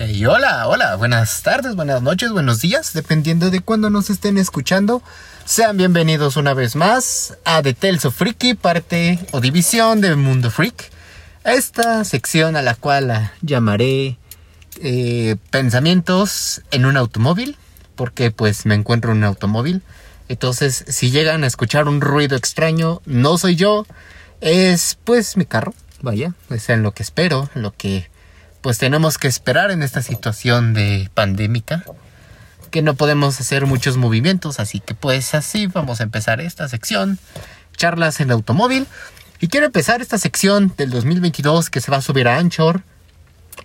Y hola, hola, buenas tardes, buenas noches, buenos días, dependiendo de cuándo nos estén escuchando. Sean bienvenidos una vez más a The Tales Freaky, parte o división de Mundo Freak. Esta sección a la cual llamaré eh, Pensamientos en un automóvil, porque pues me encuentro en un automóvil. Entonces, si llegan a escuchar un ruido extraño, no soy yo, es pues mi carro. Vaya, es en lo que espero, lo que pues tenemos que esperar en esta situación de pandémica que no podemos hacer muchos movimientos, así que pues así vamos a empezar esta sección, charlas en automóvil. Y quiero empezar esta sección del 2022 que se va a subir a Anchor.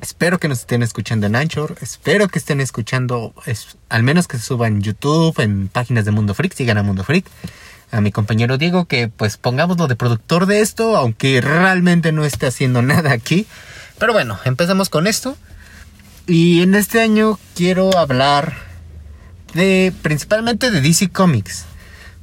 Espero que nos estén escuchando en Anchor, espero que estén escuchando, al menos que se suba en YouTube, en páginas de Mundo Freak, sigan a Mundo Freak. A mi compañero Diego que pues pongámoslo de productor de esto, aunque realmente no esté haciendo nada aquí. Pero bueno, empezamos con esto. Y en este año quiero hablar de principalmente de DC Comics.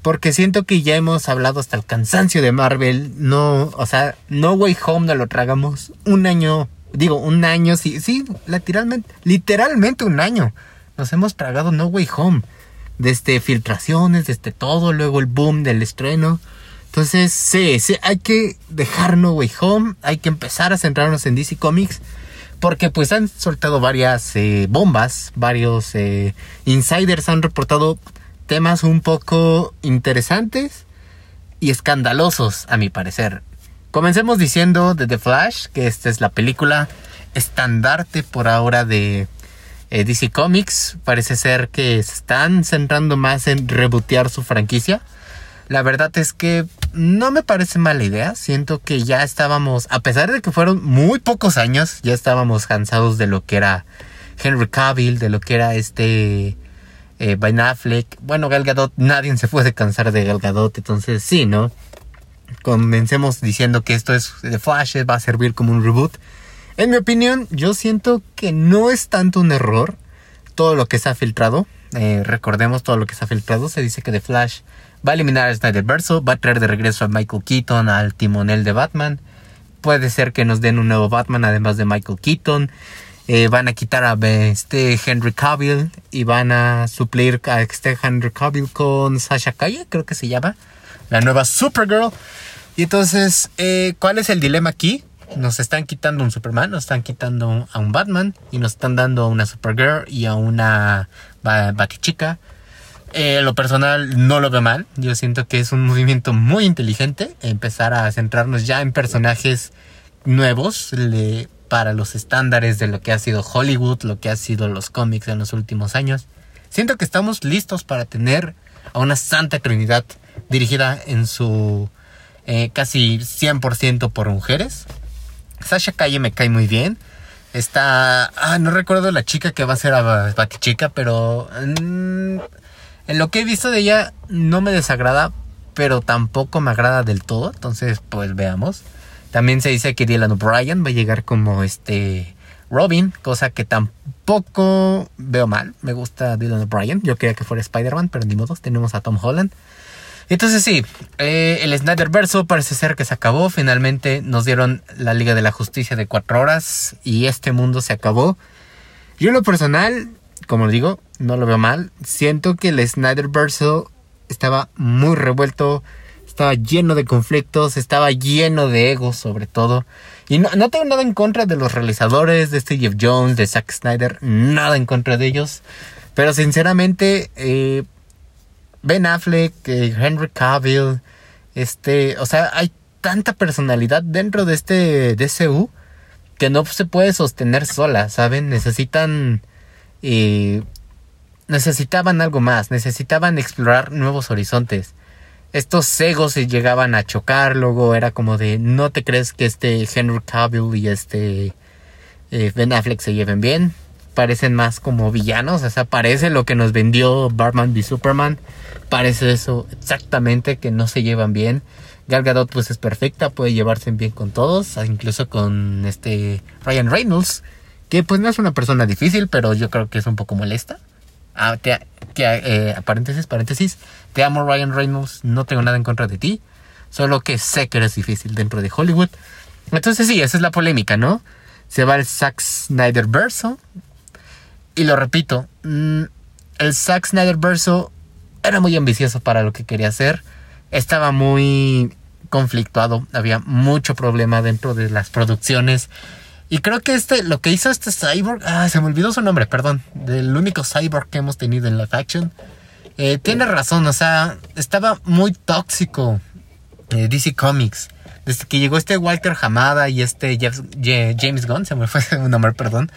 Porque siento que ya hemos hablado hasta el cansancio de Marvel. No, o sea, No Way Home no lo tragamos. Un año, digo, un año, sí, sí, literalmente, literalmente un año. Nos hemos tragado No Way Home. Desde filtraciones, desde todo, luego el boom del estreno. Entonces, sí, sí, hay que dejar No Way Home, hay que empezar a centrarnos en DC Comics, porque pues han soltado varias eh, bombas, varios eh, insiders han reportado temas un poco interesantes y escandalosos, a mi parecer. Comencemos diciendo de The Flash, que esta es la película estandarte por ahora de eh, DC Comics. Parece ser que se están centrando más en rebotear su franquicia. La verdad es que no me parece mala idea. Siento que ya estábamos, a pesar de que fueron muy pocos años, ya estábamos cansados de lo que era Henry Cavill, de lo que era este eh, Ben Affleck. Bueno, Gal Gadot, nadie se puede cansar de Gal Gadot, entonces sí, ¿no? Comencemos diciendo que esto es de Flash, va a servir como un reboot. En mi opinión, yo siento que no es tanto un error todo lo que se ha filtrado. Eh, recordemos todo lo que se ha filtrado. Se dice que The Flash Va a eliminar a Snyderverso, va a traer de regreso a Michael Keaton al timonel de Batman. Puede ser que nos den un nuevo Batman además de Michael Keaton. Eh, van a quitar a este Henry Cavill y van a suplir a este Henry Cavill con Sasha Calle, creo que se llama, la nueva Supergirl. Y entonces, eh, ¿cuál es el dilema aquí? Nos están quitando un Superman, nos están quitando a un Batman y nos están dando a una Supergirl y a una Batichica. Eh, lo personal no lo veo mal. Yo siento que es un movimiento muy inteligente empezar a centrarnos ya en personajes nuevos para los estándares de lo que ha sido Hollywood, lo que ha sido los cómics en los últimos años. Siento que estamos listos para tener a una santa trinidad dirigida en su eh, casi 100% por mujeres. Sasha Calle me cae muy bien. Está. Ah, no recuerdo la chica que va a ser a Batichica, pero. Mm, en lo que he visto de ella no me desagrada, pero tampoco me agrada del todo. Entonces, pues veamos. También se dice que Dylan O'Brien va a llegar como este Robin, cosa que tampoco veo mal. Me gusta Dylan O'Brien. Yo quería que fuera Spider-Man, pero ni modo, tenemos a Tom Holland. Entonces sí, eh, el Snyder Verso parece ser que se acabó. Finalmente nos dieron la Liga de la Justicia de cuatro horas y este mundo se acabó. Yo en lo personal como digo, no lo veo mal. Siento que el Snyderverse estaba muy revuelto, estaba lleno de conflictos, estaba lleno de egos sobre todo. Y no, tengo nada en contra de los realizadores, de Jeff Jones, de Zack Snyder, nada en contra de ellos. Pero sinceramente, eh, Ben Affleck, eh, Henry Cavill, este, o sea, hay tanta personalidad dentro de este DCU que no se puede sostener sola, ¿saben? Necesitan y necesitaban algo más, necesitaban explorar nuevos horizontes. Estos cegos se llegaban a chocar, luego era como de, ¿no te crees que este Henry Cavill y este eh, Ben Affleck se lleven bien? Parecen más como villanos, o sea, parece lo que nos vendió Batman v Superman, parece eso exactamente, que no se llevan bien. Gal Gadot pues es perfecta, puede llevarse bien con todos, incluso con este Ryan Reynolds, que pues no es una persona difícil, pero yo creo que es un poco molesta. Ah, te, eh, paréntesis, paréntesis, te amo Ryan Reynolds, no tengo nada en contra de ti, solo que sé que eres difícil dentro de Hollywood. Entonces sí, esa es la polémica, ¿no? Se va el Zack Snyder verso Y lo repito, mm, el Zack Snyder verso era muy ambicioso para lo que quería hacer. Estaba muy conflictuado, había mucho problema dentro de las producciones. Y creo que este, lo que hizo este cyborg, ah, se me olvidó su nombre, perdón, del único cyborg que hemos tenido en la faction. Eh, tiene razón, o sea, estaba muy tóxico eh, DC Comics. Desde que llegó este Walter Hamada y este James Gunn, se me fue su nombre, perdón.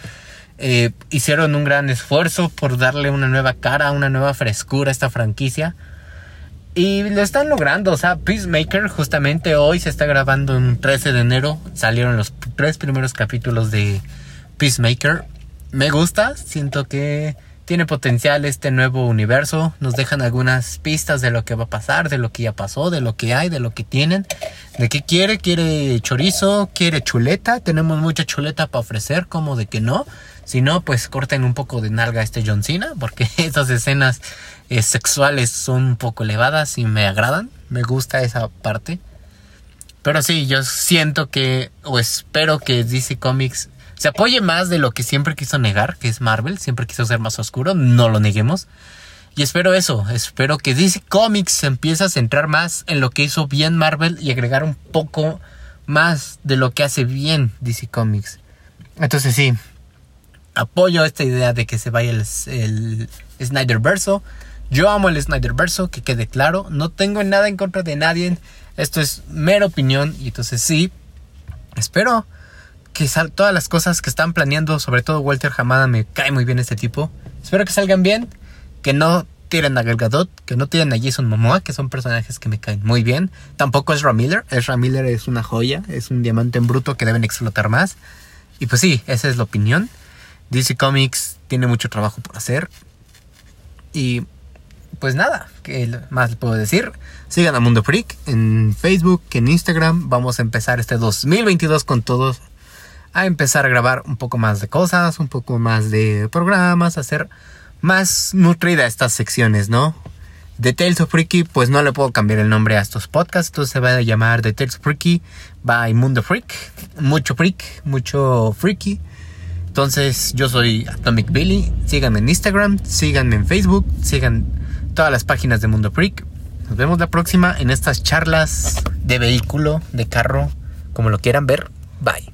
Eh, hicieron un gran esfuerzo por darle una nueva cara, una nueva frescura a esta franquicia. Y lo están logrando, o sea, Peacemaker justamente hoy se está grabando en 13 de enero. Salieron los tres primeros capítulos de Peacemaker. Me gusta, siento que tiene potencial este nuevo universo. Nos dejan algunas pistas de lo que va a pasar, de lo que ya pasó, de lo que hay, de lo que tienen. De qué quiere, quiere chorizo, quiere chuleta. Tenemos mucha chuleta para ofrecer, como de que no. Si no, pues corten un poco de nalga a este John Cena, porque esas escenas eh, sexuales son un poco elevadas y me agradan. Me gusta esa parte. Pero sí, yo siento que, o espero que DC Comics se apoye más de lo que siempre quiso negar, que es Marvel, siempre quiso ser más oscuro, no lo neguemos. Y espero eso, espero que DC Comics empiece a centrar más en lo que hizo bien Marvel y agregar un poco más de lo que hace bien DC Comics. Entonces sí, apoyo esta idea de que se vaya el, el Snyder Verso. Yo amo el Snyder Verso, que quede claro. No tengo nada en contra de nadie. Esto es mera opinión. Y entonces sí, espero que todas las cosas que están planeando, sobre todo Walter Hamada, me cae muy bien este tipo. Espero que salgan bien. Que no tiren a Gal Gadot, que no tiren a Jason Momoa, que son personajes que me caen muy bien. Tampoco es Ramiller. Es Ramiller es una joya, es un diamante en bruto que deben explotar más. Y pues sí, esa es la opinión. DC Comics tiene mucho trabajo por hacer. Y pues nada, ¿qué más puedo decir? Sigan a Mundo Freak en Facebook, en Instagram. Vamos a empezar este 2022 con todos. A empezar a grabar un poco más de cosas, un poco más de programas, hacer más nutrida estas secciones, ¿no? The Tales of Freaky, pues no le puedo cambiar el nombre a estos podcasts, entonces se va a llamar The Tales of Freaky by Mundo Freak. Mucho freak, mucho freaky. Entonces, yo soy Atomic Billy. Síganme en Instagram, síganme en Facebook, sigan todas las páginas de Mundo Freak. Nos vemos la próxima en estas charlas de vehículo, de carro, como lo quieran ver. Bye.